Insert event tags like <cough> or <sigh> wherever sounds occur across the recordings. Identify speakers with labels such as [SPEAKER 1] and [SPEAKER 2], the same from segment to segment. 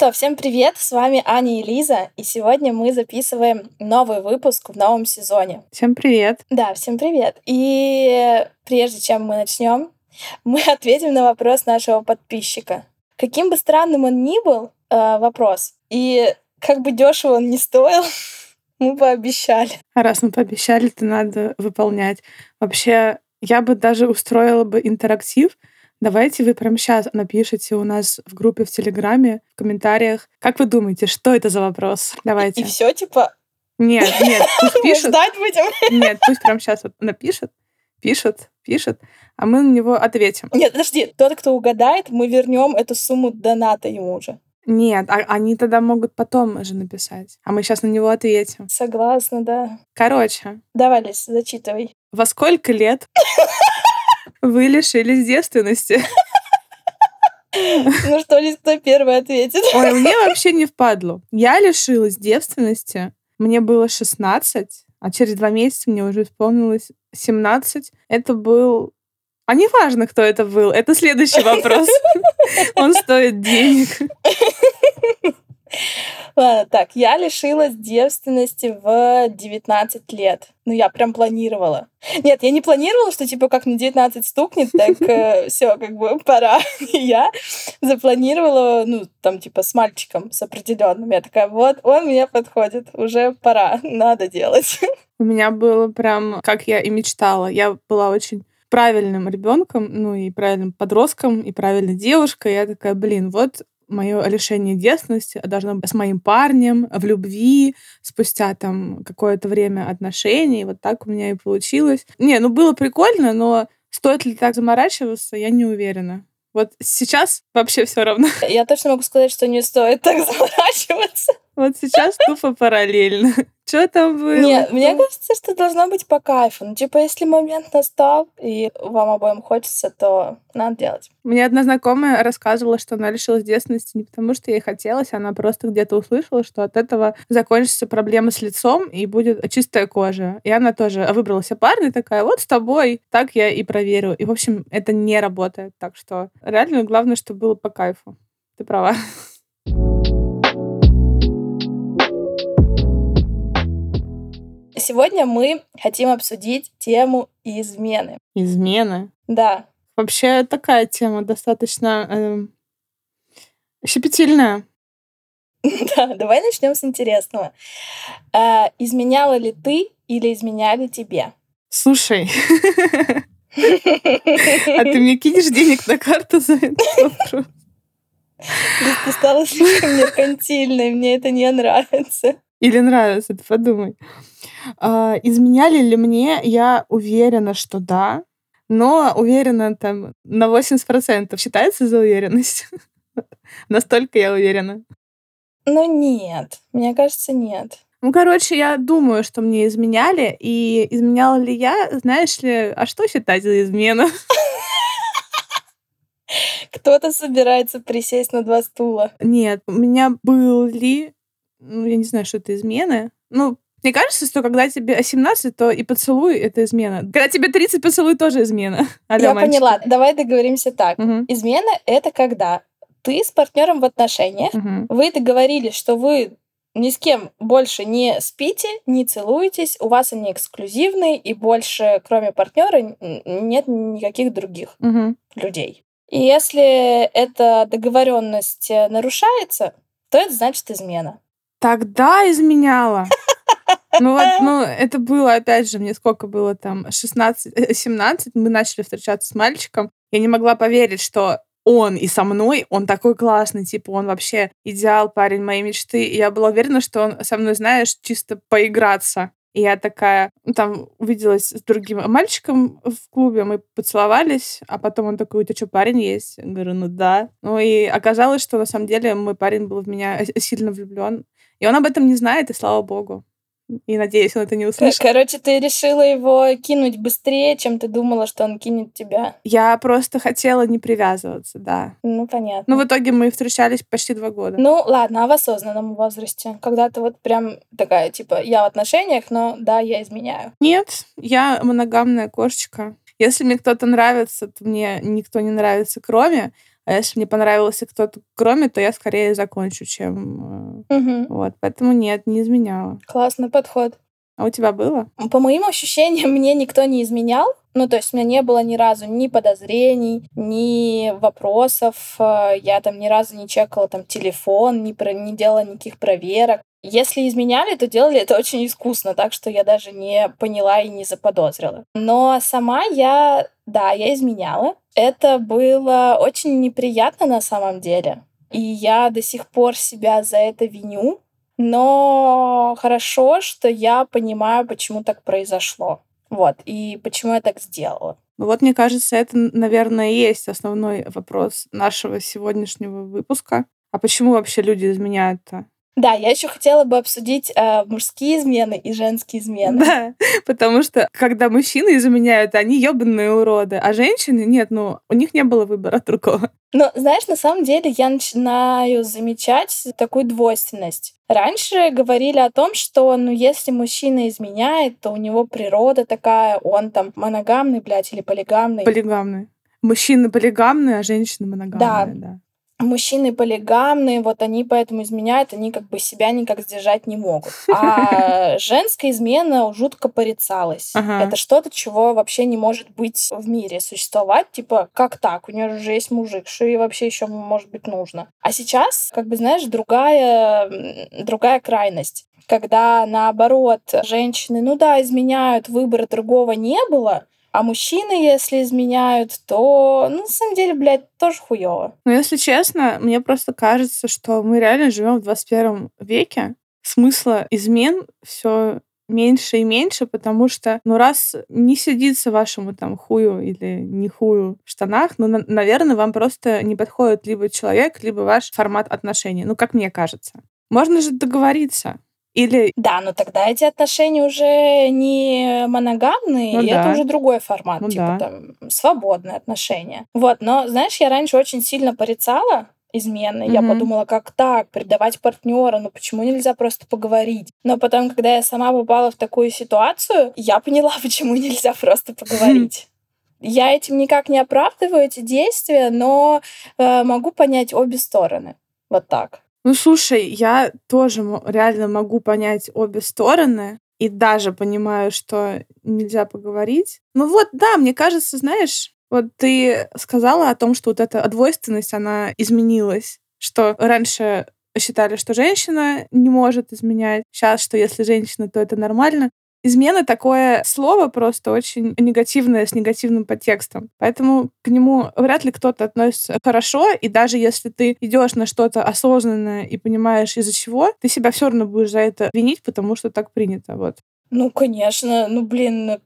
[SPEAKER 1] Что, всем привет! С вами Аня и Лиза, и сегодня мы записываем новый выпуск в новом сезоне.
[SPEAKER 2] Всем привет!
[SPEAKER 1] Да, всем привет! И прежде чем мы начнем, мы <laughs> ответим на вопрос нашего подписчика. Каким бы странным он ни был, э, вопрос, и как бы дешево он ни стоил, <laughs> мы пообещали.
[SPEAKER 2] А раз мы пообещали, то надо выполнять. Вообще, я бы даже устроила бы интерактив, Давайте вы прямо сейчас напишите у нас в группе в Телеграме, в комментариях, как вы думаете, что это за вопрос? Давайте.
[SPEAKER 1] И, и все типа...
[SPEAKER 2] Нет, нет, <laughs> пусть пишет.
[SPEAKER 1] Ждать будем?
[SPEAKER 2] Нет, пусть прямо сейчас вот напишет, пишет, пишет, а мы на него ответим.
[SPEAKER 1] Нет, подожди, тот, кто угадает, мы вернем эту сумму доната ему уже.
[SPEAKER 2] Нет, а они тогда могут потом же написать. А мы сейчас на него ответим.
[SPEAKER 1] Согласна, да.
[SPEAKER 2] Короче.
[SPEAKER 1] Давай, Лиз, зачитывай.
[SPEAKER 2] Во сколько лет <laughs> вы лишились девственности.
[SPEAKER 1] Ну что, ли, кто первый ответит?
[SPEAKER 2] Ой, мне вообще не впадло. Я лишилась девственности. Мне было 16, а через два месяца мне уже исполнилось 17. Это был... А не важно, кто это был. Это следующий вопрос. <laughs> Он стоит денег.
[SPEAKER 1] Ладно, так, я лишилась девственности в 19 лет. Ну, я прям планировала. Нет, я не планировала, что, типа, как мне 19 стукнет, так <laughs> э, все, как бы, пора. <laughs> я запланировала, ну, там, типа, с мальчиком, с определенным. Я такая, вот, он мне подходит, уже пора, <laughs> надо делать.
[SPEAKER 2] У меня было прям, как я и мечтала. Я была очень правильным ребенком, ну и правильным подростком, и правильной девушкой. Я такая, блин, вот мое лишение девственности должно быть с моим парнем, в любви, спустя там какое-то время отношений. Вот так у меня и получилось. Не, ну было прикольно, но стоит ли так заморачиваться, я не уверена. Вот сейчас вообще все равно.
[SPEAKER 1] Я точно могу сказать, что не стоит так <laughs> заморачиваться.
[SPEAKER 2] Вот сейчас тупо параллельно. <laughs> Что там было?
[SPEAKER 1] Нет, мне кажется, что должно быть по кайфу. Ну, типа, если момент настал, и вам обоим хочется, то надо делать.
[SPEAKER 2] Мне одна знакомая рассказывала, что она лишилась девственности не потому, что ей хотелось, она просто где-то услышала, что от этого закончится проблема с лицом и будет чистая кожа. И она тоже выбрала себе парня такая, вот с тобой. Так я и проверю. И, в общем, это не работает. Так что реально главное, чтобы было по кайфу. Ты права. <laughs>
[SPEAKER 1] Сегодня мы хотим обсудить тему измены.
[SPEAKER 2] Измены?
[SPEAKER 1] Да.
[SPEAKER 2] Вообще такая тема достаточно э, щепетильная. <laughs>
[SPEAKER 1] Да, давай начнем с интересного. А, изменяла ли ты или изменяли тебе?
[SPEAKER 2] Слушай, <laughs> а ты мне кинешь денег на карту за этот вопрос?
[SPEAKER 1] Ты стала слишком меркантильной, мне это не нравится.
[SPEAKER 2] Или нравится, ты подумай. А, изменяли ли мне? Я уверена, что да. Но уверена там на 80%. Считается за уверенность? <laughs> Настолько я уверена.
[SPEAKER 1] Ну нет, мне кажется, нет.
[SPEAKER 2] Ну, короче, я думаю, что мне изменяли. И изменяла ли я, знаешь ли, а что считать за измену? <laughs>
[SPEAKER 1] Кто-то собирается присесть на два стула.
[SPEAKER 2] Нет, у меня были ну, я не знаю, что это измены. Ну, мне кажется, что когда тебе 17, то и поцелуй — это измена. Когда тебе 30, поцелуй тоже измена. <laughs>
[SPEAKER 1] Алло, я мальчики. поняла. Давай договоримся так. Угу. Измена — это когда ты с партнером в отношениях, угу. вы договорились, что вы ни с кем больше не спите, не целуетесь, у вас они эксклюзивные, и больше, кроме партнера, нет никаких других угу. людей. И если эта договоренность э, нарушается, то это значит измена.
[SPEAKER 2] Тогда изменяла. Ну вот, ну, это было, опять же, мне сколько было там, 16, 17, э, мы начали встречаться с мальчиком. Я не могла поверить, что он и со мной, он такой классный, типа, он вообще идеал, парень моей мечты. И я была уверена, что он со мной, знаешь, чисто поиграться. И я такая, ну, там, увиделась с другим мальчиком в клубе, мы поцеловались, а потом он такой, у тебя что, парень есть? Я говорю, ну да. Ну и оказалось, что на самом деле мой парень был в меня сильно влюблен. И он об этом не знает, и слава богу. И надеюсь, он это не услышит.
[SPEAKER 1] Короче, ты решила его кинуть быстрее, чем ты думала, что он кинет тебя.
[SPEAKER 2] Я просто хотела не привязываться, да.
[SPEAKER 1] Ну, понятно.
[SPEAKER 2] Ну, в итоге мы встречались почти два года.
[SPEAKER 1] Ну, ладно, а в осознанном возрасте? Когда ты вот прям такая, типа, я в отношениях, но да, я изменяю.
[SPEAKER 2] Нет, я моногамная кошечка. Если мне кто-то нравится, то мне никто не нравится, кроме. А если мне понравился кто-то кроме, то я скорее закончу, чем...
[SPEAKER 1] Угу.
[SPEAKER 2] Вот, поэтому нет, не изменяла.
[SPEAKER 1] Классный подход.
[SPEAKER 2] А у тебя было?
[SPEAKER 1] По моим ощущениям, <laughs> мне никто не изменял. Ну, то есть у меня не было ни разу ни подозрений, ни вопросов. Э, я там ни разу не чекала там телефон, не, про, не делала никаких проверок. Если изменяли, то делали это очень искусно, так что я даже не поняла и не заподозрила. Но сама я, да, я изменяла. Это было очень неприятно на самом деле. И я до сих пор себя за это виню. Но хорошо, что я понимаю, почему так произошло. Вот, и почему я так сделала.
[SPEAKER 2] Ну вот, мне кажется, это, наверное, и есть основной вопрос нашего сегодняшнего выпуска. А почему вообще люди изменяют-то?
[SPEAKER 1] Да, я еще хотела бы обсудить э, мужские измены и женские измены.
[SPEAKER 2] Да, потому что когда мужчины изменяют, они ебаные уроды, а женщины нет, ну, у них не было выбора <laughs> другого.
[SPEAKER 1] Но, знаешь, на самом деле я начинаю замечать такую двойственность. Раньше говорили о том, что, ну, если мужчина изменяет, то у него природа такая, он там моногамный, блядь, или полигамный.
[SPEAKER 2] Полигамный. Мужчины полигамные, а женщины моногамные, да. да
[SPEAKER 1] мужчины полигамные, вот они поэтому изменяют, они как бы себя никак сдержать не могут. <laughs> А женская измена жутко порицалась. Ага. Это что-то, чего вообще не может быть в мире существовать. Типа, как так? У нее же есть мужик, что ей вообще еще может быть нужно? А сейчас, как бы, знаешь, другая, другая крайность когда наоборот женщины, ну да, изменяют, выбора другого не было, а мужчины, если изменяют, то, ну, на самом деле, блядь, тоже хуево.
[SPEAKER 2] Ну, если честно, мне просто кажется, что мы реально живем в 21 веке. Смысла измен все меньше и меньше, потому что, ну, раз не сидится вашему там хую или не хую в штанах, ну, на- наверное, вам просто не подходит либо человек, либо ваш формат отношений. Ну, как мне кажется. Можно же договориться. Или...
[SPEAKER 1] Да, но тогда эти отношения уже не моногамные, ну, и да. это уже другой формат, ну, типа да. там свободные отношения. Вот, но знаешь, я раньше очень сильно порицала измены. Mm-hmm. Я подумала, как так, предавать партнера, ну почему нельзя просто поговорить? Но потом, когда я сама попала в такую ситуацию, я поняла, <laughs> почему нельзя просто поговорить. <laughs> Я этим никак не оправдываю эти действия, но э, могу понять обе стороны. Вот так.
[SPEAKER 2] Ну, слушай, я тоже реально могу понять обе стороны и даже понимаю, что нельзя поговорить. Ну вот, да, мне кажется, знаешь, вот ты сказала о том, что вот эта двойственность, она изменилась, что раньше считали, что женщина не может изменять, сейчас, что если женщина, то это нормально. Измена такое слово просто очень негативное, с негативным подтекстом. Поэтому к нему вряд ли кто-то относится хорошо, и даже если ты идешь на что-то осознанное и понимаешь из-за чего, ты себя все равно будешь за это винить, потому что так принято. Вот.
[SPEAKER 1] Ну, конечно. Ну, блин,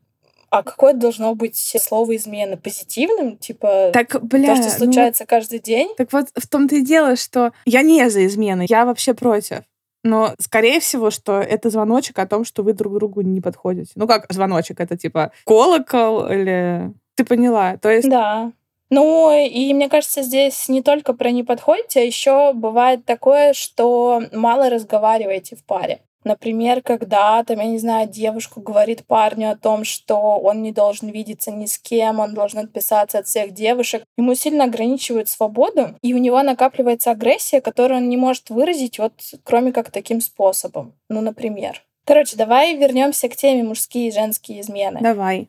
[SPEAKER 1] а какое должно быть слово измены? Позитивным? Типа
[SPEAKER 2] так, бля,
[SPEAKER 1] то, что ну случается ну, каждый день?
[SPEAKER 2] Так вот в том-то и дело, что я не за измены, я вообще против. Но, скорее всего, что это звоночек о том, что вы друг другу не подходите. Ну, как звоночек? Это типа колокол или... Ты поняла? То есть...
[SPEAKER 1] Да. Ну, и мне кажется, здесь не только про не подходите, а еще бывает такое, что мало разговариваете в паре. Например, когда, там, я не знаю, девушка говорит парню о том, что он не должен видеться ни с кем, он должен отписаться от всех девушек, ему сильно ограничивают свободу, и у него накапливается агрессия, которую он не может выразить вот кроме как таким способом. Ну, например. Короче, давай вернемся к теме мужские и женские измены.
[SPEAKER 2] Давай.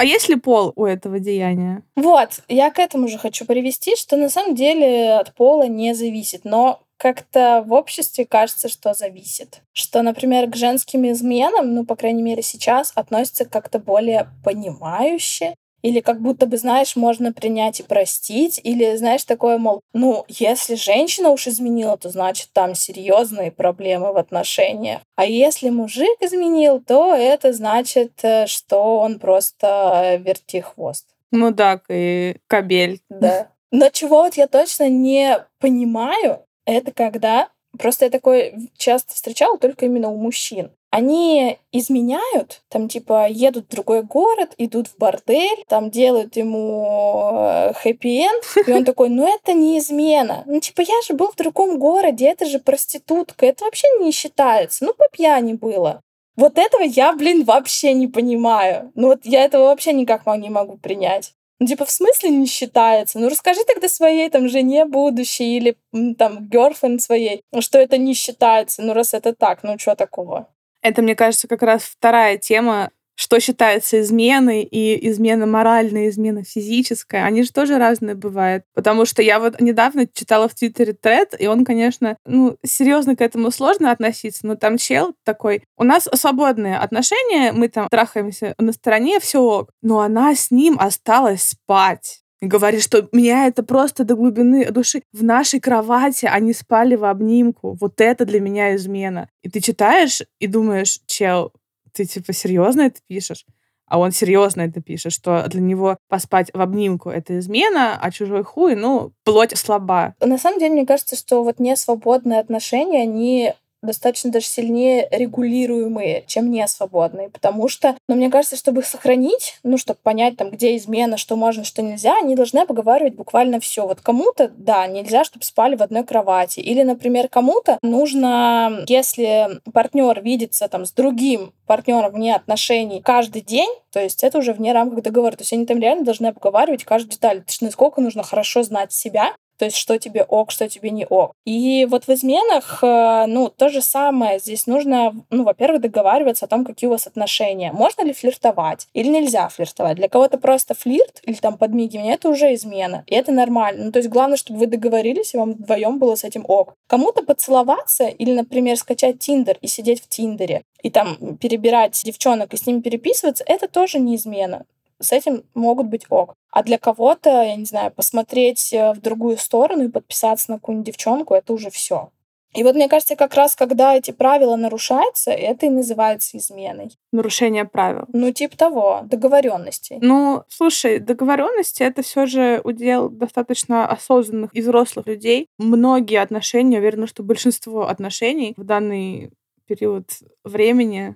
[SPEAKER 2] А есть ли пол у этого деяния?
[SPEAKER 1] Вот, я к этому же хочу привести, что на самом деле от пола не зависит, но как-то в обществе кажется, что зависит. Что, например, к женским изменам, ну, по крайней мере, сейчас относятся как-то более понимающе, или как будто бы, знаешь, можно принять и простить. Или, знаешь, такое, мол, ну, если женщина уж изменила, то значит там серьезные проблемы в отношениях. А если мужик изменил, то это значит, э, что он просто верти хвост.
[SPEAKER 2] Ну да, и кабель.
[SPEAKER 1] Да. Но чего вот я точно не понимаю, это когда Просто я такое часто встречала только именно у мужчин они изменяют, там типа едут в другой город, идут в бордель, там делают ему э, хэппи-энд, <laughs> и он такой, ну это не измена. Ну типа я же был в другом городе, это же проститутка, это вообще не считается. Ну по пьяни было. Вот этого я, блин, вообще не понимаю. Ну вот я этого вообще никак не могу принять. Ну, типа, в смысле не считается? Ну, расскажи тогда своей там жене будущей или там герфренд своей, что это не считается. Ну, раз это так, ну, что такого?
[SPEAKER 2] Это, мне кажется, как раз вторая тема что считается изменой, и измена моральная, измена физическая, они же тоже разные бывают. Потому что я вот недавно читала в Твиттере тред, и он, конечно, ну, серьезно к этому сложно относиться, но там чел такой, у нас свободные отношения, мы там трахаемся на стороне, все ок, но она с ним осталась спать. Говорит, что меня это просто до глубины души. В нашей кровати они спали в обнимку. Вот это для меня измена. И ты читаешь и думаешь, чел, ты типа серьезно это пишешь? А он серьезно это пишет, что для него поспать в обнимку — это измена, а чужой хуй, ну, плоть слаба.
[SPEAKER 1] На самом деле, мне кажется, что вот несвободные отношения, они достаточно даже сильнее регулируемые, чем не свободные. Потому что, ну, мне кажется, чтобы их сохранить, ну, чтобы понять, там, где измена, что можно, что нельзя, они должны обговаривать буквально все. Вот кому-то, да, нельзя, чтобы спали в одной кровати. Или, например, кому-то нужно, если партнер видится там с другим партнером вне отношений каждый день, то есть это уже вне рамках договора. То есть они там реально должны обговаривать каждую деталь. То есть насколько нужно хорошо знать себя, то есть что тебе ок, что тебе не ок. И вот в изменах, э, ну, то же самое. Здесь нужно, ну, во-первых, договариваться о том, какие у вас отношения. Можно ли флиртовать или нельзя флиртовать. Для кого-то просто флирт или там подмигивание — это уже измена. И это нормально. Ну, то есть главное, чтобы вы договорились, и вам вдвоем было с этим ок. Кому-то поцеловаться или, например, скачать Тиндер и сидеть в Тиндере и там перебирать девчонок и с ними переписываться, это тоже не измена с этим могут быть ок. А для кого-то, я не знаю, посмотреть э, в другую сторону и подписаться на какую-нибудь девчонку, это уже все. И вот мне кажется, как раз когда эти правила нарушаются, это и называется изменой.
[SPEAKER 2] Нарушение правил.
[SPEAKER 1] Ну, типа того, договоренности.
[SPEAKER 2] Ну, слушай, договоренности это все же удел достаточно осознанных и взрослых людей. Многие отношения, уверена, что большинство отношений в данный период времени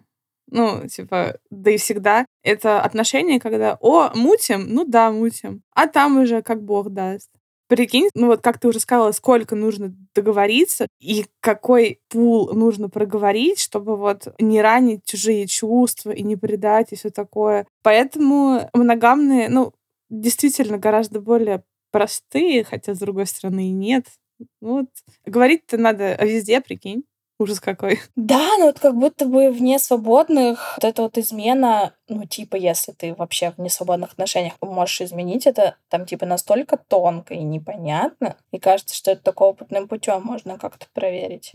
[SPEAKER 2] ну, типа, да и всегда. Это отношения, когда, о, мутим, ну да, мутим. А там уже как бог даст. Прикинь, ну вот как ты уже сказала, сколько нужно договориться и какой пул нужно проговорить, чтобы вот не ранить чужие чувства и не предать и все такое. Поэтому моногамные, ну, действительно гораздо более простые, хотя, с другой стороны, и нет. Вот. Говорить-то надо везде, прикинь. Ужас какой. <laughs>
[SPEAKER 1] Да, ну вот как будто бы вне свободных вот эта вот измена, ну типа если ты вообще в несвободных отношениях можешь изменить это, там типа настолько тонко и непонятно, и кажется, что это только опытным путем можно как-то проверить.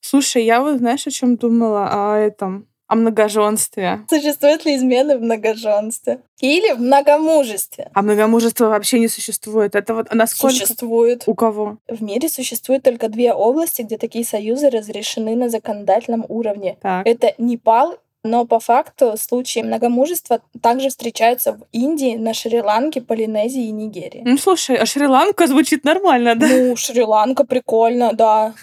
[SPEAKER 2] Слушай, я вот знаешь, о чем думала? О этом о многоженстве.
[SPEAKER 1] Существует ли измены в многоженстве? Или в многомужестве?
[SPEAKER 2] А многомужество вообще не существует. Это вот насколько...
[SPEAKER 1] Существует.
[SPEAKER 2] У кого?
[SPEAKER 1] В мире существует только две области, где такие союзы разрешены на законодательном уровне. Так. Это Непал но по факту случаи многомужества также встречаются в Индии, на Шри-Ланке, Полинезии и Нигерии.
[SPEAKER 2] Ну, слушай, а Шри-Ланка звучит нормально, да?
[SPEAKER 1] Ну, Шри-Ланка прикольно, да. <laughs>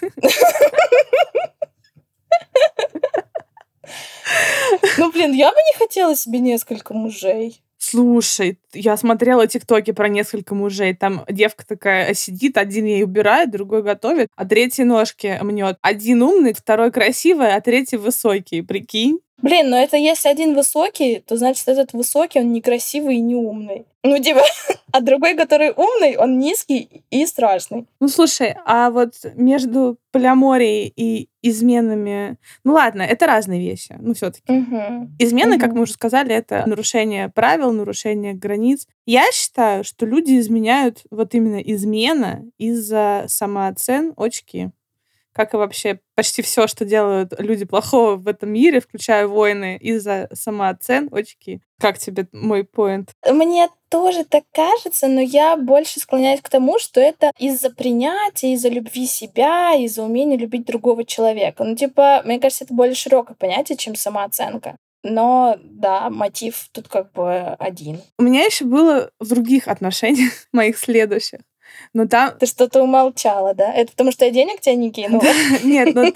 [SPEAKER 1] Ну, блин, я бы не хотела себе несколько мужей.
[SPEAKER 2] Слушай, я смотрела тиктоки про несколько мужей. Там девка такая сидит, один ей убирает, другой готовит, а третий ножки мнет. Один умный, второй красивый, а третий высокий. Прикинь?
[SPEAKER 1] Блин, но это если один высокий, то значит этот высокий, он некрасивый и не умный. Ну, типа, <laughs> а другой, который умный, он низкий и страшный.
[SPEAKER 2] Ну, слушай, а вот между полиаморией и изменами... Ну, ладно, это разные вещи, ну, все таки
[SPEAKER 1] угу.
[SPEAKER 2] Измены,
[SPEAKER 1] угу.
[SPEAKER 2] как мы уже сказали, это нарушение правил, нарушение границ. Я считаю, что люди изменяют вот именно измена из-за самооцен очки как и вообще почти все, что делают люди плохого в этом мире, включая войны, из-за самооценочки. Как тебе мой поинт?
[SPEAKER 1] Мне тоже так кажется, но я больше склоняюсь к тому, что это из-за принятия, из-за любви себя, из-за умения любить другого человека. Ну, типа, мне кажется, это более широкое понятие, чем самооценка. Но да, мотив тут как бы один.
[SPEAKER 2] У меня еще было в других отношениях, <laughs> моих следующих, Но там...
[SPEAKER 1] Ты что-то умолчала, да? Это потому что я денег тебе не кинула? <laughs>
[SPEAKER 2] Нет, ну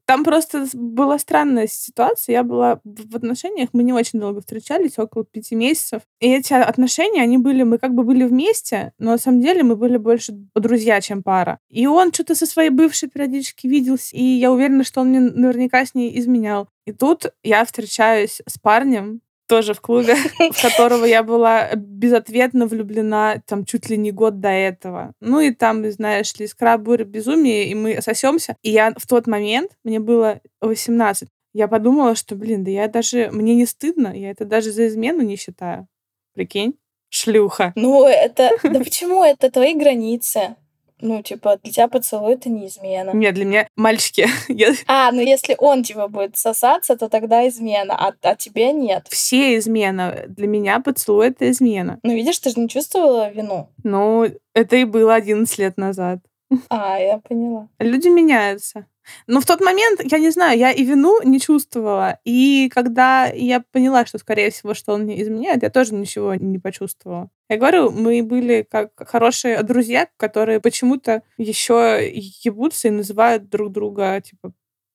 [SPEAKER 2] <laughs> там просто была странная ситуация. Я была в отношениях, мы не очень долго встречались, около пяти месяцев. И эти отношения, они были, мы как бы были вместе, но на самом деле мы были больше друзья, чем пара. И он что-то со своей бывшей периодически виделся, и я уверена, что он мне наверняка с ней изменял. И тут я встречаюсь с парнем, тоже в клубе, <laughs> в которого я была безответно влюблена там чуть ли не год до этого. Ну и там, знаешь ли, искра, буря, безумие, и мы сосемся. И я в тот момент, мне было 18, я подумала, что, блин, да я даже, мне не стыдно, я это даже за измену не считаю. Прикинь? Шлюха.
[SPEAKER 1] Ну, это... Да почему? Это твои границы. Ну, типа, для тебя поцелуй — это не измена.
[SPEAKER 2] Нет, для меня мальчики. <laughs>
[SPEAKER 1] А, ну если он, типа, будет сосаться, то тогда измена, а, а тебе нет.
[SPEAKER 2] Все измена. Для меня поцелуй — это измена.
[SPEAKER 1] Ну, видишь, ты же не чувствовала вину.
[SPEAKER 2] Ну, это и было 11 лет назад.
[SPEAKER 1] А, я поняла.
[SPEAKER 2] Люди меняются. Но в тот момент, я не знаю, я и вину не чувствовала. И когда я поняла, что, скорее всего, что он мне изменяет, я тоже ничего не почувствовала. Я говорю, мы были как хорошие друзья, которые почему-то еще ебутся и называют друг друга, типа,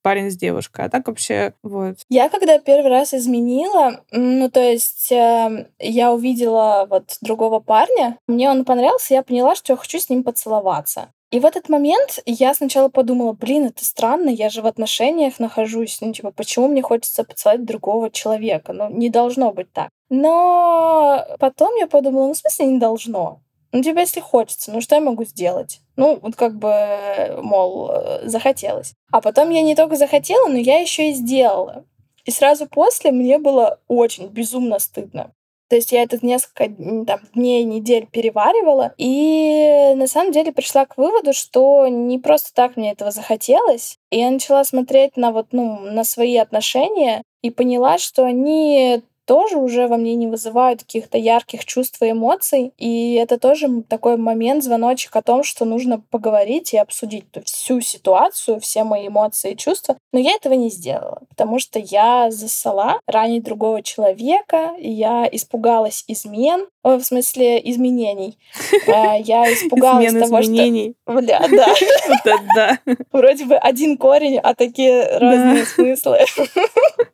[SPEAKER 2] парень с девушкой. А так вообще, вот.
[SPEAKER 1] Я когда первый раз изменила, ну, то есть э, я увидела вот другого парня, мне он понравился, я поняла, что я хочу с ним поцеловаться. И в этот момент я сначала подумала, блин, это странно, я же в отношениях нахожусь, ну, типа, почему мне хочется поцеловать другого человека? Ну, не должно быть так. Но потом я подумала, ну, в смысле не должно? Ну, тебе если хочется, ну, что я могу сделать? Ну, вот как бы, мол, захотелось. А потом я не только захотела, но я еще и сделала. И сразу после мне было очень безумно стыдно. То есть я это несколько там, дней, недель переваривала. И на самом деле пришла к выводу, что не просто так мне этого захотелось. И я начала смотреть на вот, ну, на свои отношения и поняла, что они тоже уже во мне не вызывают каких-то ярких чувств и эмоций. И это тоже такой момент, звоночек о том, что нужно поговорить и обсудить всю ситуацию, все мои эмоции и чувства. Но я этого не сделала, потому что я засала ранить другого человека, я испугалась измен, в смысле изменений. А, <laughs> я испугалась того,
[SPEAKER 2] изменений.
[SPEAKER 1] что... Бля, да. <laughs>
[SPEAKER 2] Да. <laughs>
[SPEAKER 1] Вроде бы один корень, а такие разные смыслы.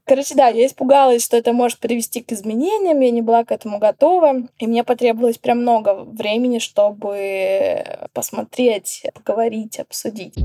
[SPEAKER 1] Короче, да, я испугалась, что это может привести к изменениям, я не была к этому готова, и мне потребовалось прям много времени, чтобы посмотреть, поговорить, обсудить.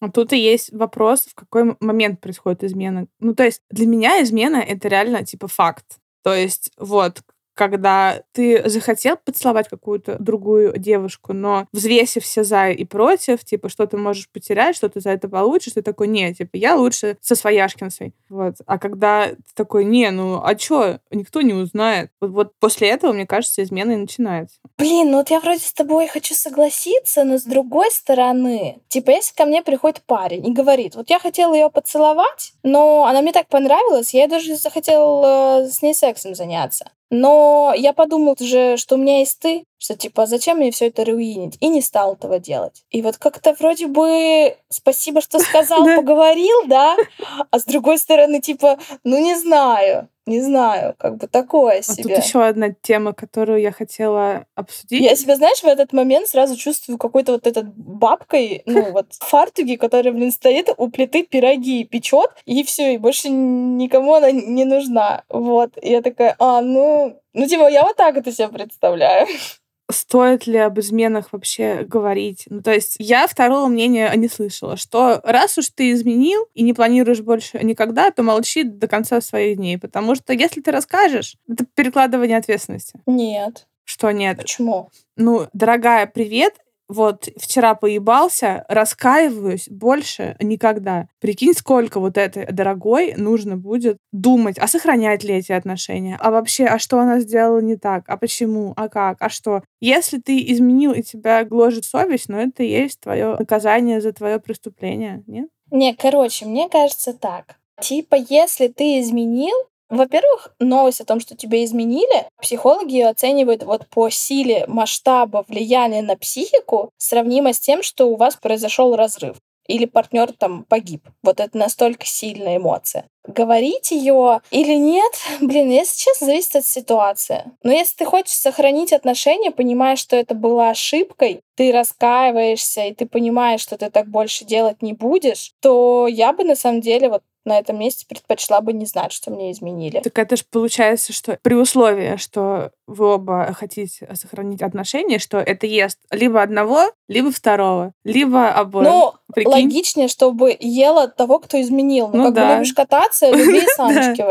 [SPEAKER 2] А тут и есть вопрос, в какой момент происходит измена. Ну, то есть для меня измена — это реально типа факт. То есть вот когда ты захотел поцеловать какую-то другую девушку, но взвесив все за и против, типа, что ты можешь потерять, что ты за это получишь, ты такой, не, типа, я лучше со свояшкинцей. Вот. А когда ты такой, не, ну, а чё, никто не узнает. Вот, вот после этого, мне кажется, измена и начинается.
[SPEAKER 1] Блин, ну вот я вроде с тобой хочу согласиться, но с другой стороны, типа, если ко мне приходит парень и говорит, вот я хотела ее поцеловать, но она мне так понравилась, я даже захотел э, с ней сексом заняться. Но я подумал же, что у меня есть ты, что типа зачем мне все это руинить, и не стал этого делать. И вот как-то вроде бы спасибо, что <laughs> сказал, поговорил, да, а с другой стороны типа, ну не знаю, не знаю, как бы такое себе.
[SPEAKER 2] А тут еще одна тема, которую я хотела обсудить.
[SPEAKER 1] Я себя, знаешь, в этот момент сразу чувствую какой-то вот этот бабкой, ну <laughs> вот фартуги, которая, блин, стоит у плиты пироги печет, и все, и больше никому она не нужна. Вот. И я такая, а, ну, ну типа, я вот так это себе представляю
[SPEAKER 2] стоит ли об изменах вообще говорить. Ну, то есть я второго мнения не слышала, что раз уж ты изменил и не планируешь больше никогда, то молчи до конца своих дней, потому что если ты расскажешь, это перекладывание ответственности.
[SPEAKER 1] Нет.
[SPEAKER 2] Что нет?
[SPEAKER 1] Почему?
[SPEAKER 2] Ну, дорогая, привет, вот вчера поебался, раскаиваюсь больше никогда. Прикинь, сколько вот этой дорогой нужно будет думать, а сохранять ли эти отношения, а вообще, а что она сделала не так, а почему, а как, а что. Если ты изменил и тебя гложет совесть, ну это и есть твое наказание за твое преступление, нет?
[SPEAKER 1] Не, короче, мне кажется так. Типа, если ты изменил, во-первых, новость о том, что тебя изменили, психологи оценивают вот по силе масштаба влияния на психику, сравнимо с тем, что у вас произошел разрыв. или партнер там погиб. Вот это настолько сильная эмоция. Говорить ее или нет, <laughs> блин, если честно, зависит от ситуации. Но если ты хочешь сохранить отношения, понимая, что это была ошибкой, ты раскаиваешься, и ты понимаешь, что ты так больше делать не будешь, то я бы на самом деле вот на этом месте предпочла бы не знать, что мне изменили.
[SPEAKER 2] Так это же получается, что при условии, что вы оба хотите сохранить отношения, что это ест либо одного, либо второго, либо обоих.
[SPEAKER 1] Ну, Прикинь? логичнее, чтобы ела того, кто изменил. Ну, ну как да. бы любишь кататься, <laughs> люби саночки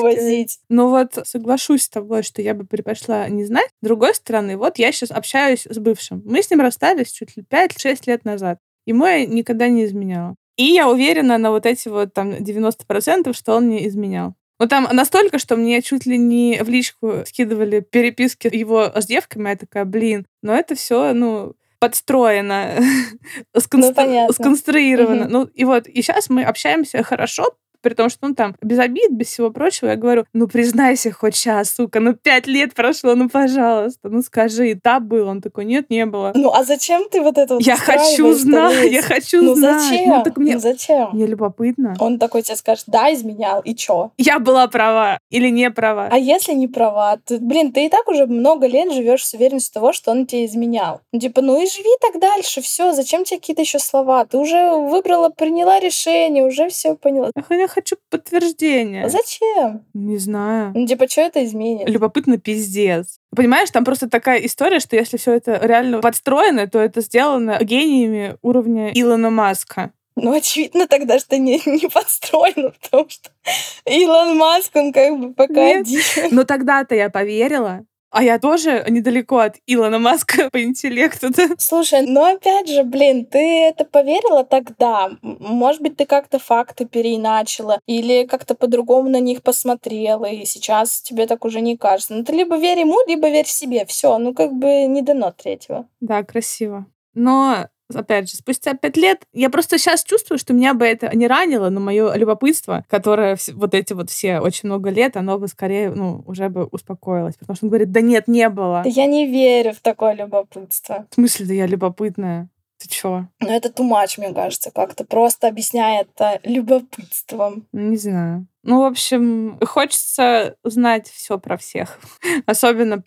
[SPEAKER 1] возить.
[SPEAKER 2] Ну вот соглашусь с тобой, что я бы предпочла не знать. С другой стороны, вот я сейчас общаюсь с бывшим. Мы с ним расстались чуть ли 5-6 лет назад. Ему я никогда не изменяла. И я уверена на вот эти вот там 90%, что он мне изменял. Ну, там настолько, что мне чуть ли не в личку скидывали переписки его с девками. Я такая, блин, но это все, ну, подстроено, <laughs> сконструировано. Ну, сконструировано. Ну, и вот, и сейчас мы общаемся хорошо, при том, что он там без обид, без всего прочего, я говорю, ну признайся хоть сейчас, сука, ну пять лет прошло, ну пожалуйста, ну скажи, да, был? Он такой, нет, не было.
[SPEAKER 1] Ну а зачем ты вот это вот
[SPEAKER 2] Я хочу знать, я хочу
[SPEAKER 1] ну,
[SPEAKER 2] знать.
[SPEAKER 1] Зачем? Ну так мне... Ну зачем?
[SPEAKER 2] Мне любопытно.
[SPEAKER 1] Он такой тебе скажет, да, изменял, и чё?
[SPEAKER 2] Я была права или не права?
[SPEAKER 1] А если не права? Ты, блин, ты и так уже много лет живешь с уверенностью того, что он тебе изменял. Ну типа, ну и живи так дальше, все, зачем тебе какие-то еще слова? Ты уже выбрала, приняла решение, уже все поняла.
[SPEAKER 2] Я хочу подтверждение.
[SPEAKER 1] Зачем?
[SPEAKER 2] Не знаю.
[SPEAKER 1] Ну, типа, что это изменит?
[SPEAKER 2] Любопытно пиздец. Понимаешь, там просто такая история, что если все это реально подстроено, то это сделано гениями уровня Илона Маска.
[SPEAKER 1] Ну, очевидно тогда, что не, не подстроено, потому что Илон Маск, он как бы пока Нет. один.
[SPEAKER 2] Но тогда-то я поверила, а я тоже недалеко от Илона Маска <laughs> по интеллекту. Да?
[SPEAKER 1] Слушай, ну опять же, блин, ты это поверила тогда. Может быть, ты как-то факты переиначила или как-то по-другому на них посмотрела, и сейчас тебе так уже не кажется. Ну ты либо верь ему, либо верь себе. Все, ну как бы не дано третьего.
[SPEAKER 2] Да, красиво. Но опять же, спустя пять лет, я просто сейчас чувствую, что меня бы это не ранило, но мое любопытство, которое вот эти вот все очень много лет, оно бы скорее, ну, уже бы успокоилось. Потому что он говорит, да нет, не было.
[SPEAKER 1] Да я не верю в такое любопытство.
[SPEAKER 2] В смысле, да я любопытная? Ты чё?
[SPEAKER 1] Ну, это тумач, мне кажется, как-то просто объясняет это любопытством.
[SPEAKER 2] Не знаю. Ну, в общем, хочется знать все про всех, <laughs> особенно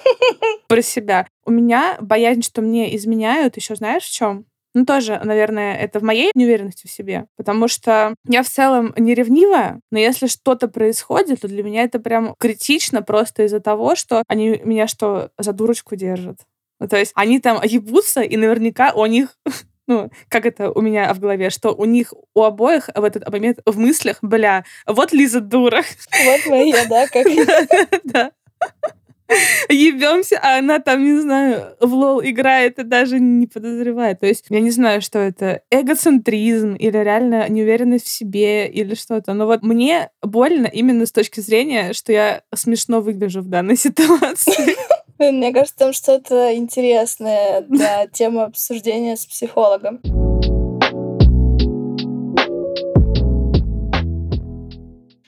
[SPEAKER 2] про себя. У меня боязнь, что мне изменяют, еще знаешь в чем? Ну, тоже, наверное, это в моей неуверенности в себе. Потому что я в целом не ревнивая, но если что-то происходит, то для меня это прям критично просто из-за того, что они меня что, за дурочку держат. Ну, то есть они там ебутся, и наверняка у них <laughs> ну, как это у меня в голове, что у них у обоих в этот момент в мыслях, бля, вот Лиза дура.
[SPEAKER 1] Вот моя, да, как... <laughs>
[SPEAKER 2] Да ебемся, а она там, не знаю, в лол играет и даже не подозревает. То есть я не знаю, что это эгоцентризм или реально неуверенность в себе или что-то. Но вот мне больно именно с точки зрения, что я смешно выгляжу в данной <laughs> ситуации.
[SPEAKER 1] Мне кажется, там что-то интересное для темы обсуждения с психологом.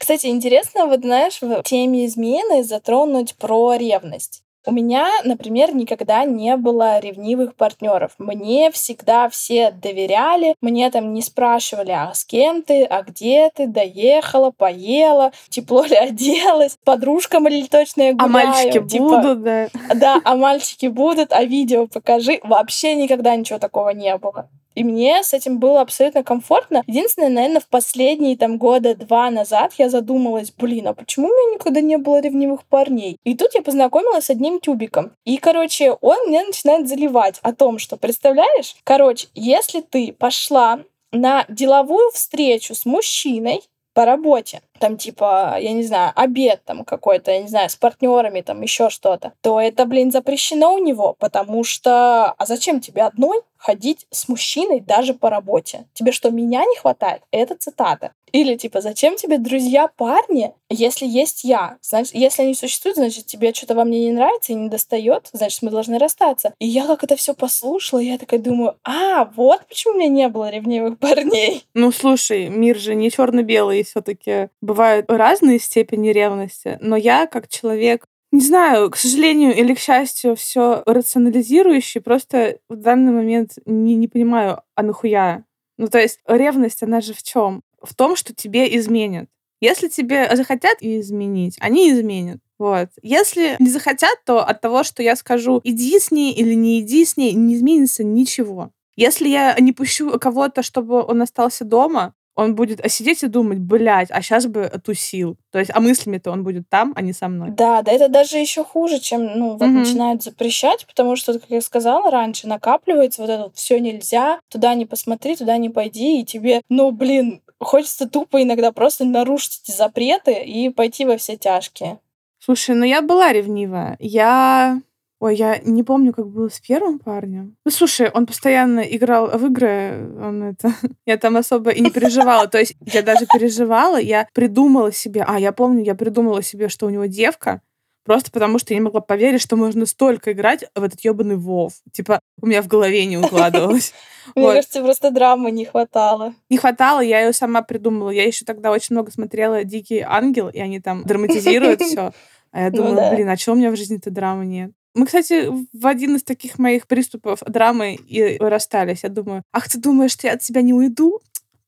[SPEAKER 1] Кстати, интересно, вот знаешь, в теме измены затронуть про ревность. У меня, например, никогда не было ревнивых партнеров. Мне всегда все доверяли, мне там не спрашивали, а с кем ты, а где ты, доехала, поела, тепло ли оделась, подружкам ли точно я
[SPEAKER 2] гуляю. А мальчики типа, будут, да.
[SPEAKER 1] Да, а мальчики будут, а видео покажи. Вообще никогда ничего такого не было. И мне с этим было абсолютно комфортно. Единственное, наверное, в последние там года два назад я задумалась, блин, а почему у меня никогда не было ревнивых парней? И тут я познакомилась с одним тюбиком. И, короче, он мне начинает заливать о том, что, представляешь, короче, если ты пошла на деловую встречу с мужчиной, по работе, там типа, я не знаю, обед там какой-то, я не знаю, с партнерами, там еще что-то, то это, блин, запрещено у него, потому что, а зачем тебе одной ходить с мужчиной даже по работе. Тебе что, меня не хватает? Это цитата. Или типа, зачем тебе друзья парни, если есть я? Значит, если они существуют, значит, тебе что-то во мне не нравится и не достает, значит, мы должны расстаться. И я как это все послушала, я такая думаю, а, вот почему у меня не было ревнивых <laughs> парней.
[SPEAKER 2] Ну, слушай, мир же не черно-белый, все-таки бывают разные степени ревности, но я, как человек, не знаю, к сожалению или к счастью, все рационализирующий, просто в данный момент не, не понимаю, а нахуя? Ну, то есть ревность, она же в чем? В том, что тебе изменят. Если тебе захотят изменить, они изменят. Вот. Если не захотят, то от того, что я скажу, иди с ней или не иди с ней, не изменится ничего. Если я не пущу кого-то, чтобы он остался дома, он будет сидеть и думать, блядь, а сейчас бы тусил. То есть, а мыслями-то он будет там, а не со мной.
[SPEAKER 1] Да, да, это даже еще хуже, чем, ну, вот угу. начинают запрещать, потому что, как я сказала раньше, накапливается вот это вот все нельзя, туда не посмотри, туда не пойди, и тебе, ну, блин, хочется тупо иногда просто нарушить эти запреты и пойти во все тяжкие.
[SPEAKER 2] Слушай, ну я была ревнивая. Я Ой, я не помню, как было с первым парнем. Ну, слушай, он постоянно играл в игры, он это... <laughs> я там особо и не переживала. То есть я даже переживала, я придумала себе... А, я помню, я придумала себе, что у него девка, просто потому что я не могла поверить, что можно столько играть в этот ебаный Вов. Типа, у меня в голове не укладывалось. <laughs>
[SPEAKER 1] Мне кажется, просто драмы не хватало.
[SPEAKER 2] Не хватало, я ее сама придумала. Я еще тогда очень много смотрела «Дикий ангел», и они там драматизируют все. А я <laughs> ну думаю, блин, а чего у меня в жизни-то драмы нет? Мы, кстати, в один из таких моих приступов драмы и расстались. Я думаю, ах, ты думаешь, что я от тебя не уйду?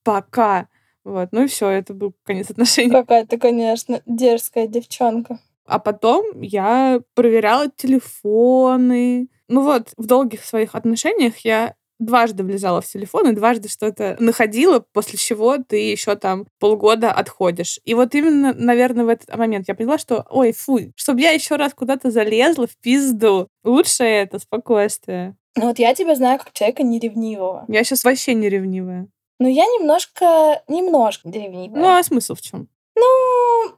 [SPEAKER 2] Пока. Вот, ну и все, это был конец отношений.
[SPEAKER 1] Какая-то, конечно, дерзкая девчонка.
[SPEAKER 2] А потом я проверяла телефоны. Ну вот, в долгих своих отношениях я дважды влезала в телефон и дважды что-то находила, после чего ты еще там полгода отходишь. И вот именно, наверное, в этот момент я поняла, что, ой, фу, чтобы я еще раз куда-то залезла в пизду. Лучше это спокойствие.
[SPEAKER 1] Ну вот я тебя знаю как человека неревнивого.
[SPEAKER 2] Я сейчас вообще не ревнивая.
[SPEAKER 1] Ну я немножко, немножко ревнивая.
[SPEAKER 2] Ну а смысл в чем?
[SPEAKER 1] Ну,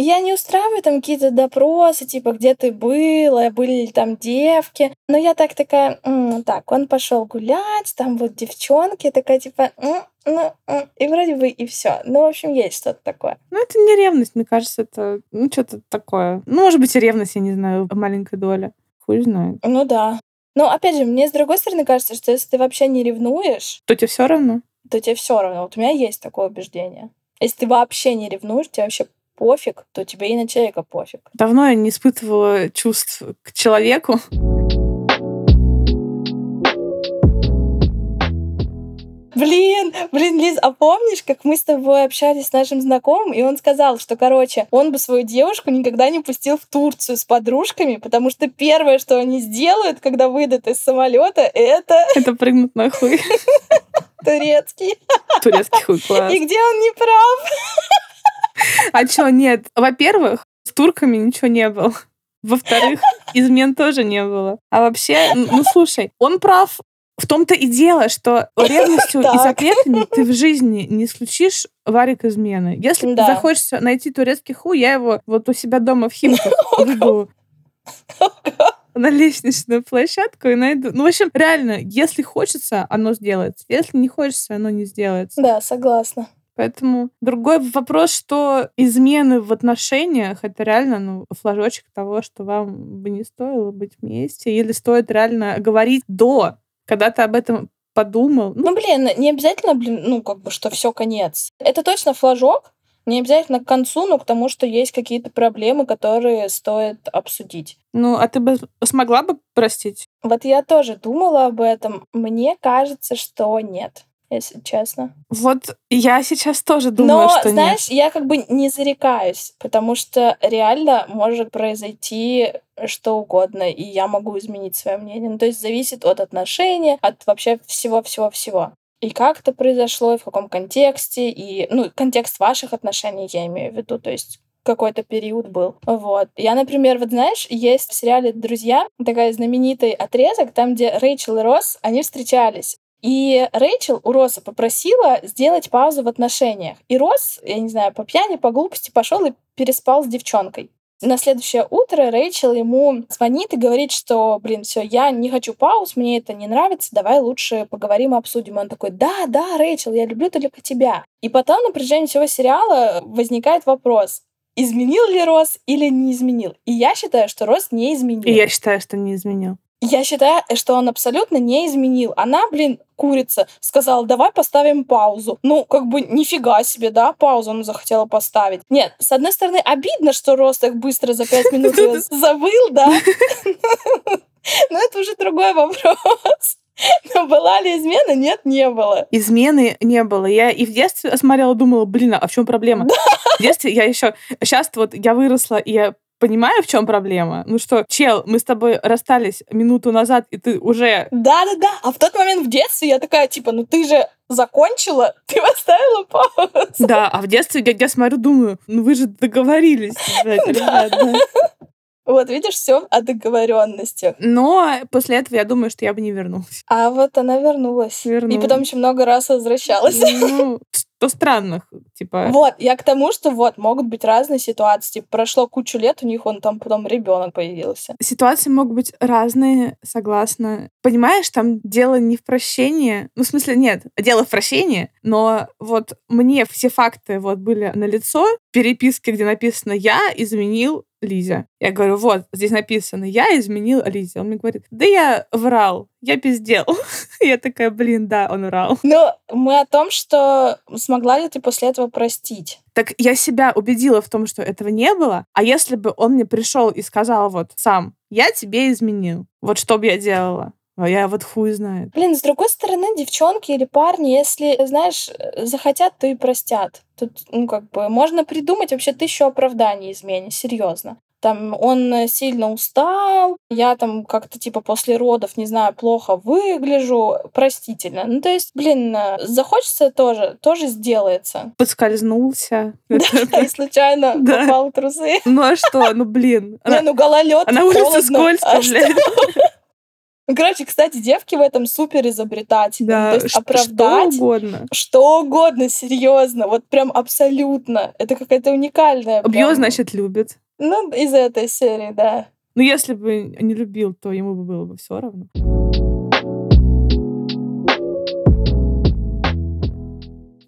[SPEAKER 1] я не устраиваю там какие-то допросы, типа, где ты была, были ли там девки. Но я так такая, м-м, так, он пошел гулять, там вот девчонки, такая, типа, м-м, ну, м-м", и вроде бы и все. Ну, в общем, есть что-то такое.
[SPEAKER 2] Ну, это не ревность, мне кажется, это, ну, что-то такое. Ну, может быть, и ревность, я не знаю, маленькая доля. Хуй знает.
[SPEAKER 1] Ну, да. Но, опять же, мне с другой стороны кажется, что если ты вообще не ревнуешь...
[SPEAKER 2] То тебе все равно?
[SPEAKER 1] То тебе все равно. Вот у меня есть такое убеждение. Если ты вообще не ревнуешь, тебе вообще пофиг, то тебе и на человека пофиг.
[SPEAKER 2] Давно я не испытывала чувств к человеку.
[SPEAKER 1] Блин, блин, Лиз, а помнишь, как мы с тобой общались с нашим знакомым, и он сказал, что, короче, он бы свою девушку никогда не пустил в Турцию с подружками, потому что первое, что они сделают, когда выйдут из самолета, это... <laughs>
[SPEAKER 2] Это прыгнут на хуй. <laughs>
[SPEAKER 1] Турецкий.
[SPEAKER 2] Турецкий хуй, класс.
[SPEAKER 1] И где он не прав? <laughs>
[SPEAKER 2] А что, нет? Во-первых, с турками ничего не было. Во-вторых, измен тоже не было. А вообще, ну слушай, он прав. В том-то и дело, что ревностью и запретами ты в жизни не исключишь варик измены. Если да. захочешь найти турецкий хуй, я его вот у себя дома в Химках <laughs> выйду на лестничную площадку и найду. Ну, в общем, реально, если хочется, оно сделается. Если не хочется, оно не сделается.
[SPEAKER 1] Да, согласна.
[SPEAKER 2] Поэтому другой вопрос, что измены в отношениях это реально ну, флажочек того, что вам бы не стоило быть вместе, или стоит реально говорить до, когда ты об этом подумал.
[SPEAKER 1] Ну, блин, не обязательно, блин, ну, как бы, что все конец. Это точно флажок, не обязательно к концу, но к тому, что есть какие-то проблемы, которые стоит обсудить.
[SPEAKER 2] Ну, а ты бы смогла бы простить?
[SPEAKER 1] Вот я тоже думала об этом. Мне кажется, что нет если честно.
[SPEAKER 2] Вот я сейчас тоже думаю,
[SPEAKER 1] Но,
[SPEAKER 2] что
[SPEAKER 1] знаешь, нет. я как бы не зарекаюсь, потому что реально может произойти что угодно, и я могу изменить свое мнение. Ну, то есть зависит от отношения, от вообще всего-всего-всего. И как это произошло, и в каком контексте, и, ну, контекст ваших отношений я имею в виду, то есть какой-то период был. Вот. Я, например, вот знаешь, есть в сериале «Друзья» такая знаменитый отрезок, там, где Рэйчел и Росс, они встречались. И Рэйчел у Росса попросила сделать паузу в отношениях. И Росс, я не знаю, по пьяни, по глупости пошел и переспал с девчонкой. На следующее утро Рэйчел ему звонит и говорит, что, блин, все, я не хочу пауз, мне это не нравится, давай лучше поговорим и обсудим. Он такой, да, да, Рэйчел, я люблю только тебя. И потом на протяжении всего сериала возникает вопрос, изменил ли Росс или не изменил. И я считаю, что Росс не изменил. И
[SPEAKER 2] я считаю, что не изменил.
[SPEAKER 1] Я считаю, что он абсолютно не изменил. Она, блин, курица, сказала, давай поставим паузу. Ну, как бы нифига себе, да, паузу она захотела поставить. Нет, с одной стороны, обидно, что Рост так быстро за пять минут <laughs> забыл, да. <laughs> Но это уже другой вопрос. Но была ли измена? Нет, не было.
[SPEAKER 2] Измены не было. Я и в детстве смотрела, думала, блин, а в чем проблема? Да. В детстве я еще... Сейчас вот я выросла, и я понимаю, в чем проблема. Ну что, чел, мы с тобой расстались минуту назад, и ты уже...
[SPEAKER 1] Да-да-да. А в тот момент в детстве я такая, типа, ну ты же закончила, <laughs> ты поставила паузу.
[SPEAKER 2] Да, а в детстве я, я смотрю, думаю, ну вы же договорились, <laughs> ребят, да.
[SPEAKER 1] Вот видишь, все о договоренностях.
[SPEAKER 2] Но после этого я думаю, что я бы не вернулась.
[SPEAKER 1] А вот она вернулась. вернулась. И потом еще много раз возвращалась.
[SPEAKER 2] Ну, что странных, типа.
[SPEAKER 1] Вот, я к тому, что вот могут быть разные ситуации. Типа, прошло кучу лет, у них он там потом ребенок появился.
[SPEAKER 2] Ситуации могут быть разные, согласна. Понимаешь, там дело не в прощении. Ну, в смысле, нет, дело в прощении, но вот мне все факты вот были на лицо переписки, где написано «я изменил Лизе. Я говорю, вот, здесь написано, я изменил Лизе. Он мне говорит, да я врал, я пиздел. <laughs> я такая, блин, да, он врал.
[SPEAKER 1] Но мы о том, что смогла ли ты после этого простить?
[SPEAKER 2] Так я себя убедила в том, что этого не было. А если бы он мне пришел и сказал вот сам, я тебе изменил, вот что бы я делала? А я вот хуй знает.
[SPEAKER 1] Блин, с другой стороны, девчонки или парни, если, знаешь, захотят, то и простят. Тут, ну, как бы, можно придумать вообще тысячу оправданий измене, серьезно. Там он сильно устал, я там как-то типа после родов, не знаю, плохо выгляжу, простительно. Ну, то есть, блин, захочется тоже, тоже сделается.
[SPEAKER 2] Подскользнулся. <laughs>
[SPEAKER 1] Да, и случайно <laughs> попал в трусы.
[SPEAKER 2] Ну а что? Ну, блин.
[SPEAKER 1] Не, ну гололед,
[SPEAKER 2] А на улице скользко, а блядь. <laughs>
[SPEAKER 1] Ну, короче, кстати, девки в этом супер изобретательны.
[SPEAKER 2] Да,
[SPEAKER 1] То есть оправдать
[SPEAKER 2] что угодно.
[SPEAKER 1] Что угодно, серьезно. Вот прям абсолютно. Это какая-то уникальная.
[SPEAKER 2] Бьё, прям... значит, любит.
[SPEAKER 1] Ну, из этой серии, да.
[SPEAKER 2] Ну, если бы не любил, то ему бы было бы все равно.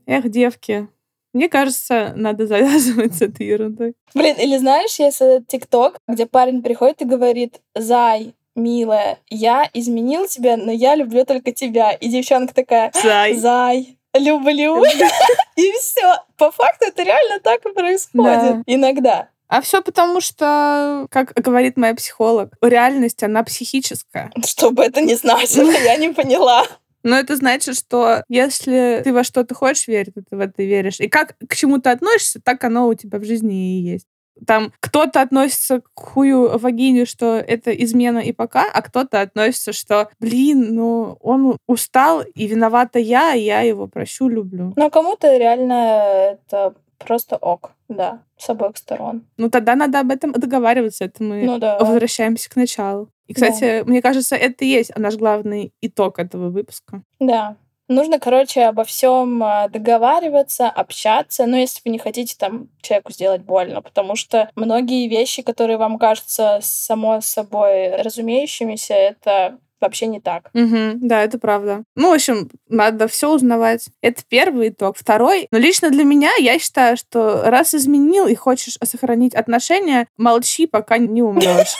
[SPEAKER 2] Эх, девки, мне кажется, надо <laughs> завязывать с этой ерундой.
[SPEAKER 1] Блин, или знаешь, есть этот ТикТок, где парень приходит и говорит, Зай, милая, я изменил тебя, но я люблю только тебя. И девчонка такая,
[SPEAKER 2] Зай,
[SPEAKER 1] Зай люблю. <laughs> И все. По факту это реально так и происходит. Иногда.
[SPEAKER 2] А все потому, что, как говорит моя психолог, реальность, она психическая.
[SPEAKER 1] Что бы это ни значило, я не поняла. <laughs>
[SPEAKER 2] Но это значит, что если ты во что-то хочешь верить, то ты в это веришь. И как к чему ты относишься, так оно у тебя в жизни и есть там кто-то относится к хую вагине, что это измена и пока, а кто-то относится, что, блин, ну, он устал, и виновата я, и я его прощу, люблю.
[SPEAKER 1] А кому-то реально это просто ок, да, с обоих сторон.
[SPEAKER 2] Ну, тогда надо об этом договариваться, это мы
[SPEAKER 1] ну, да.
[SPEAKER 2] возвращаемся к началу. И, кстати, да. мне кажется, это и есть наш главный итог этого выпуска.
[SPEAKER 1] Да, Нужно, короче, обо всем а, договариваться, общаться, но если вы не хотите там человеку сделать больно, потому что многие вещи, которые вам кажутся само собой разумеющимися, это вообще не так.
[SPEAKER 2] Угу, да, это правда. Ну, в общем, надо все узнавать. Это первый итог. Второй, но лично для меня я считаю, что раз изменил и хочешь сохранить отношения, молчи, пока не <laughs> умрешь.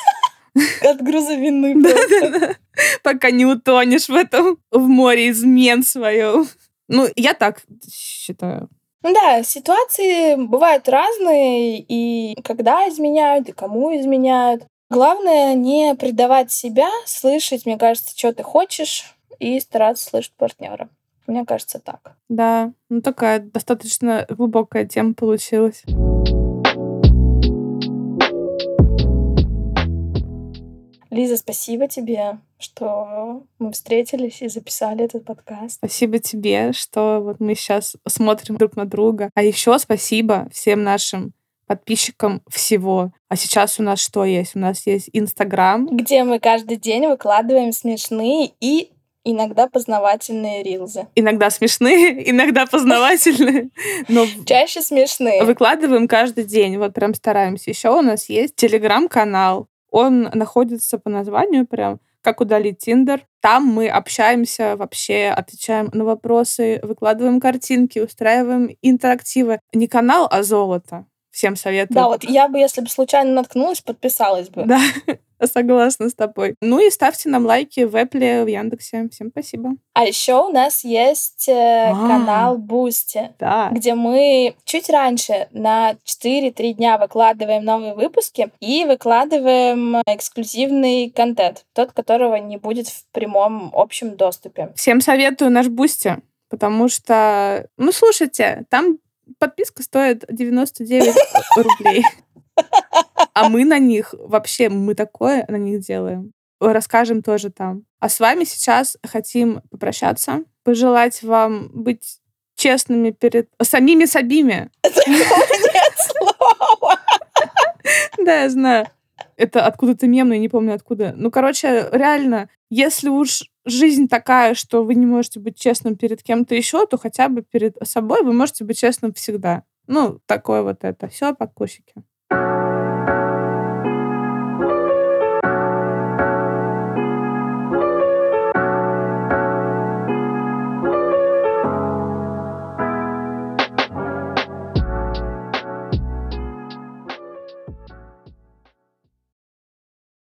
[SPEAKER 2] <laughs>
[SPEAKER 1] От груза вины просто.
[SPEAKER 2] Пока не утонешь в этом, в море измен своем. Ну, я так считаю.
[SPEAKER 1] Да, ситуации бывают разные, и когда изменяют, и кому изменяют. Главное не предавать себя, слышать, мне кажется, что ты хочешь, и стараться слышать партнера. Мне кажется, так.
[SPEAKER 2] Да, ну такая достаточно глубокая тема получилась.
[SPEAKER 1] Лиза, спасибо тебе, что мы встретились и записали этот подкаст.
[SPEAKER 2] Спасибо тебе, что вот мы сейчас смотрим друг на друга. А еще спасибо всем нашим подписчикам всего. А сейчас у нас что есть? У нас есть Инстаграм.
[SPEAKER 1] Где мы каждый день выкладываем смешные и иногда познавательные рилзы.
[SPEAKER 2] Иногда смешные, <laughs> иногда познавательные. Но
[SPEAKER 1] Чаще смешные.
[SPEAKER 2] Выкладываем каждый день. Вот прям стараемся. Еще у нас есть телеграм-канал. Он находится по названию прям как удалить Тиндер. Там мы общаемся вообще, отвечаем на вопросы, выкладываем картинки, устраиваем интерактивы. Не канал, а золото. Всем советую.
[SPEAKER 1] Да, вот я бы, если бы случайно наткнулась, подписалась бы.
[SPEAKER 2] Да. <laughs> Согласна с тобой. Ну и ставьте нам лайки в Apple, в Яндексе. Всем спасибо.
[SPEAKER 1] А еще у нас есть э,
[SPEAKER 2] А.
[SPEAKER 1] канал Boosty,
[SPEAKER 2] Да.
[SPEAKER 1] где мы чуть раньше на 4-3 дня выкладываем новые выпуски и выкладываем эксклюзивный контент, тот, которого не будет в прямом общем доступе.
[SPEAKER 2] Всем советую наш Boosty, потому что, ну, слушайте, там подписка стоит 99 <laughs> рублей. А мы на них, вообще, мы такое на них делаем. Расскажем тоже там. А с вами сейчас хотим попрощаться, пожелать вам быть честными перед самими собими. <laughs>
[SPEAKER 1] Нет слова!
[SPEAKER 2] Да, я знаю. Это откуда-то мемно, я не помню откуда. Ну, короче, реально, если уж жизнь такая, что вы не можете быть честным перед кем-то еще, то хотя бы перед собой вы можете быть честным всегда. Ну, такое вот это. Все, покусики. thank you